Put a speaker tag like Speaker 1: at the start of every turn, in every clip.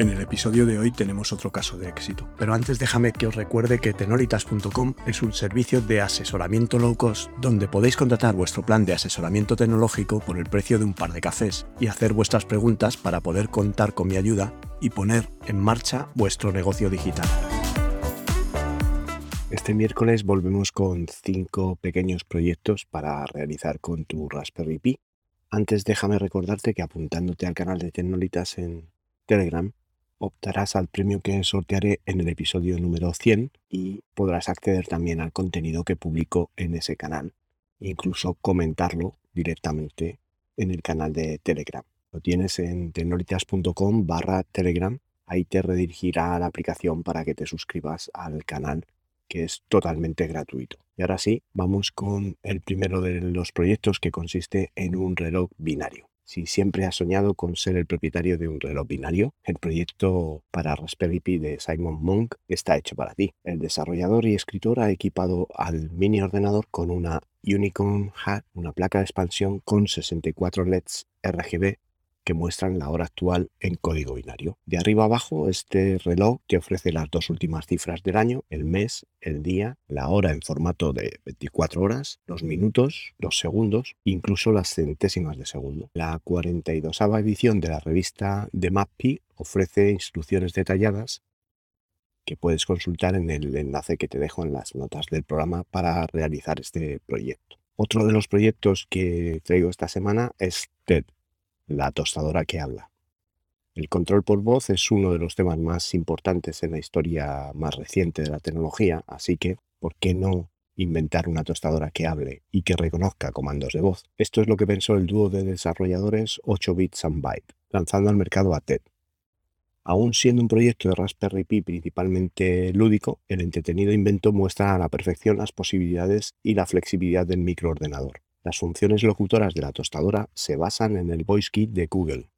Speaker 1: En el episodio de hoy tenemos otro caso de éxito, pero antes déjame que os recuerde que tenolitas.com es un servicio de asesoramiento low cost donde podéis contratar vuestro plan de asesoramiento tecnológico por el precio de un par de cafés y hacer vuestras preguntas para poder contar con mi ayuda y poner en marcha vuestro negocio digital. Este miércoles volvemos con cinco pequeños proyectos para realizar con tu Raspberry Pi. Antes déjame recordarte que apuntándote al canal de Tecnolitas en Telegram optarás al premio que sortearé en el episodio número 100 y podrás acceder también al contenido que publico en ese canal, incluso comentarlo directamente en el canal de Telegram. Lo tienes en tecnolitas.com barra Telegram, ahí te redirigirá a la aplicación para que te suscribas al canal que es totalmente gratuito. Y ahora sí, vamos con el primero de los proyectos que consiste en un reloj binario. Si siempre has soñado con ser el propietario de un reloj binario, el proyecto para Raspberry Pi de Simon Monk está hecho para ti. El desarrollador y escritor ha equipado al mini ordenador con una Unicorn Hat, una placa de expansión con 64 LEDs RGB muestran la hora actual en código binario. De arriba abajo, este reloj te ofrece las dos últimas cifras del año, el mes, el día, la hora en formato de 24 horas, los minutos, los segundos, incluso las centésimas de segundo. La 42 edición de la revista The MapPi ofrece instrucciones detalladas que puedes consultar en el enlace que te dejo en las notas del programa para realizar este proyecto. Otro de los proyectos que traigo esta semana es TED, la tostadora que habla. El control por voz es uno de los temas más importantes en la historia más reciente de la tecnología, así que, ¿por qué no inventar una tostadora que hable y que reconozca comandos de voz? Esto es lo que pensó el dúo de desarrolladores 8 bits and byte, lanzando al mercado a TED. Aún siendo un proyecto de Raspberry Pi principalmente lúdico, el entretenido invento muestra a la perfección las posibilidades y la flexibilidad del microordenador. Las funciones locutoras de la tostadora se basan en el Voice Kit de Google.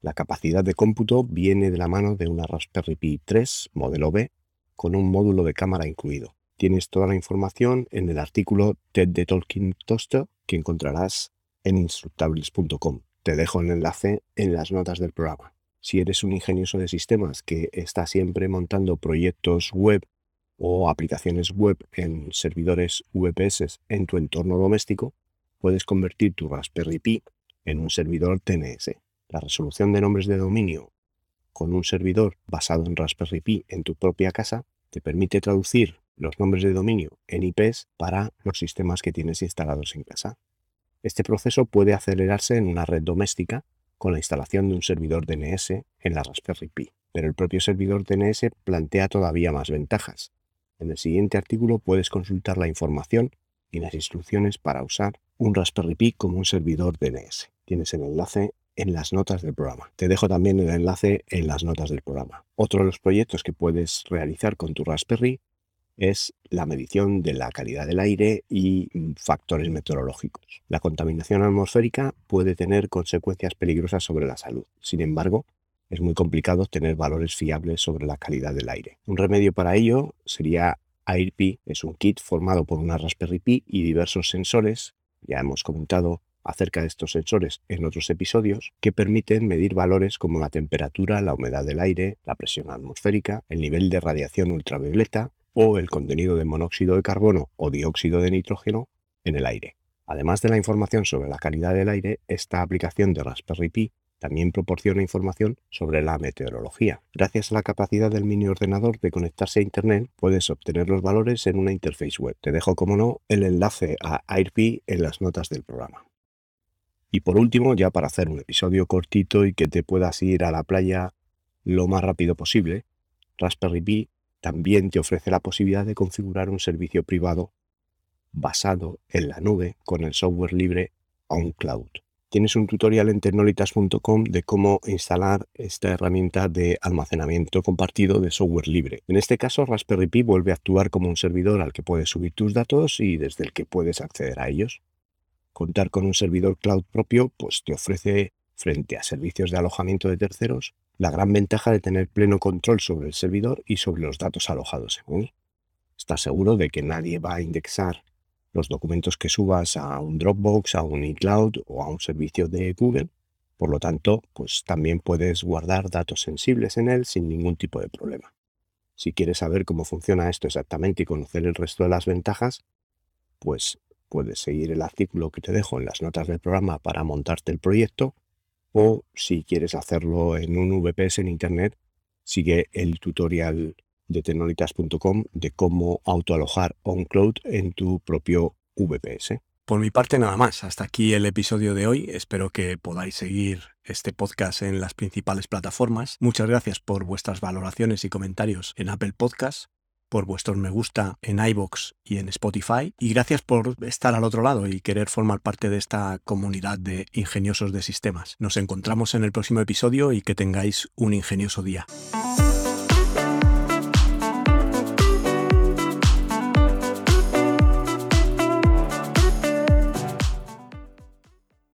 Speaker 1: La capacidad de cómputo viene de la mano de una Raspberry Pi 3 modelo B con un módulo de cámara incluido. Tienes toda la información en el artículo TED de Talking Toaster que encontrarás en instructables.com. Te dejo el enlace en las notas del programa. Si eres un ingenioso de sistemas que está siempre montando proyectos web o aplicaciones web en servidores VPS en tu entorno doméstico, puedes convertir tu Raspberry Pi en un servidor TNS. La resolución de nombres de dominio con un servidor basado en Raspberry Pi en tu propia casa te permite traducir los nombres de dominio en IPs para los sistemas que tienes instalados en casa. Este proceso puede acelerarse en una red doméstica con la instalación de un servidor DNS en la Raspberry Pi, pero el propio servidor DNS plantea todavía más ventajas, en el siguiente artículo puedes consultar la información y las instrucciones para usar un Raspberry Pi como un servidor DNS. Tienes el enlace en las notas del programa. Te dejo también el enlace en las notas del programa. Otro de los proyectos que puedes realizar con tu Raspberry es la medición de la calidad del aire y factores meteorológicos. La contaminación atmosférica puede tener consecuencias peligrosas sobre la salud. Sin embargo, es muy complicado tener valores fiables sobre la calidad del aire. Un remedio para ello sería AirPi, es un kit formado por una Raspberry Pi y diversos sensores, ya hemos comentado acerca de estos sensores en otros episodios, que permiten medir valores como la temperatura, la humedad del aire, la presión atmosférica, el nivel de radiación ultravioleta o el contenido de monóxido de carbono o dióxido de nitrógeno en el aire. Además de la información sobre la calidad del aire, esta aplicación de Raspberry Pi también proporciona información sobre la meteorología. Gracias a la capacidad del mini ordenador de conectarse a Internet, puedes obtener los valores en una interface web. Te dejo, como no, el enlace a AirP en las notas del programa. Y por último, ya para hacer un episodio cortito y que te puedas ir a la playa lo más rápido posible, Raspberry Pi también te ofrece la posibilidad de configurar un servicio privado basado en la nube con el software libre OnCloud tienes un tutorial en tecnolitas.com de cómo instalar esta herramienta de almacenamiento compartido de software libre. En este caso, Raspberry Pi vuelve a actuar como un servidor al que puedes subir tus datos y desde el que puedes acceder a ellos. Contar con un servidor cloud propio pues te ofrece frente a servicios de alojamiento de terceros la gran ventaja de tener pleno control sobre el servidor y sobre los datos alojados en él. Estás seguro de que nadie va a indexar los documentos que subas a un Dropbox, a un iCloud o a un servicio de Google. Por lo tanto, pues también puedes guardar datos sensibles en él sin ningún tipo de problema. Si quieres saber cómo funciona esto exactamente y conocer el resto de las ventajas, pues puedes seguir el artículo que te dejo en las notas del programa para montarte el proyecto o si quieres hacerlo en un VPS en Internet, sigue el tutorial de tecnolitas.com de cómo autoalojar OnCloud en tu propio VPS.
Speaker 2: Por mi parte nada más, hasta aquí el episodio de hoy. Espero que podáis seguir este podcast en las principales plataformas. Muchas gracias por vuestras valoraciones y comentarios en Apple Podcasts por vuestros me gusta en iBox y en Spotify. Y gracias por estar al otro lado y querer formar parte de esta comunidad de ingeniosos de sistemas. Nos encontramos en el próximo episodio y que tengáis un ingenioso día.